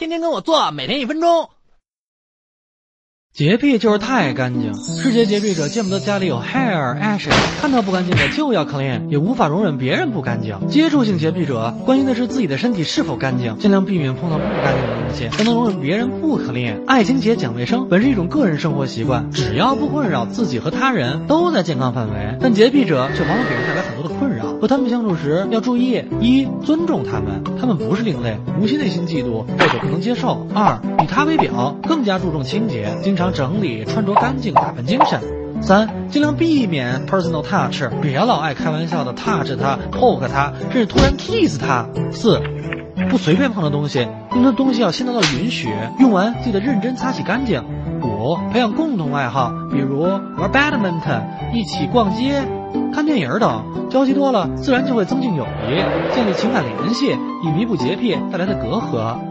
天天跟我做，每天一分钟。洁癖就是太干净，世界洁癖者见不得家里有 hair ashes，看到不干净的就要 clean，也无法容忍别人不干净。接触性洁癖者关心的是自己的身体是否干净，尽量避免碰到不干净的东西，才能容忍别人不 clean。爱清洁讲卫生本是一种个人生活习惯，只要不困扰自己和他人，都在健康范围。但洁癖者却往往给人带来很多的困扰。和他们相处时要注意：一、尊重他们，他们不是另类，无需内心嫉妒或者不能接受；二、以他为表，更加注重清洁，经常整理、穿着干净、打扮精神；三、尽量避免 personal touch，别老爱开玩笑的 touch 他、poke 他，甚至突然 kiss 他；四、不随便碰的东西，用的东西要先得到允许，用完记得认真擦洗干净。五、培养共同爱好，比如玩 badminton，一起逛街。看电影等，交集多了，自然就会增进友谊，建立情感联系，以弥补洁癖带来的隔阂。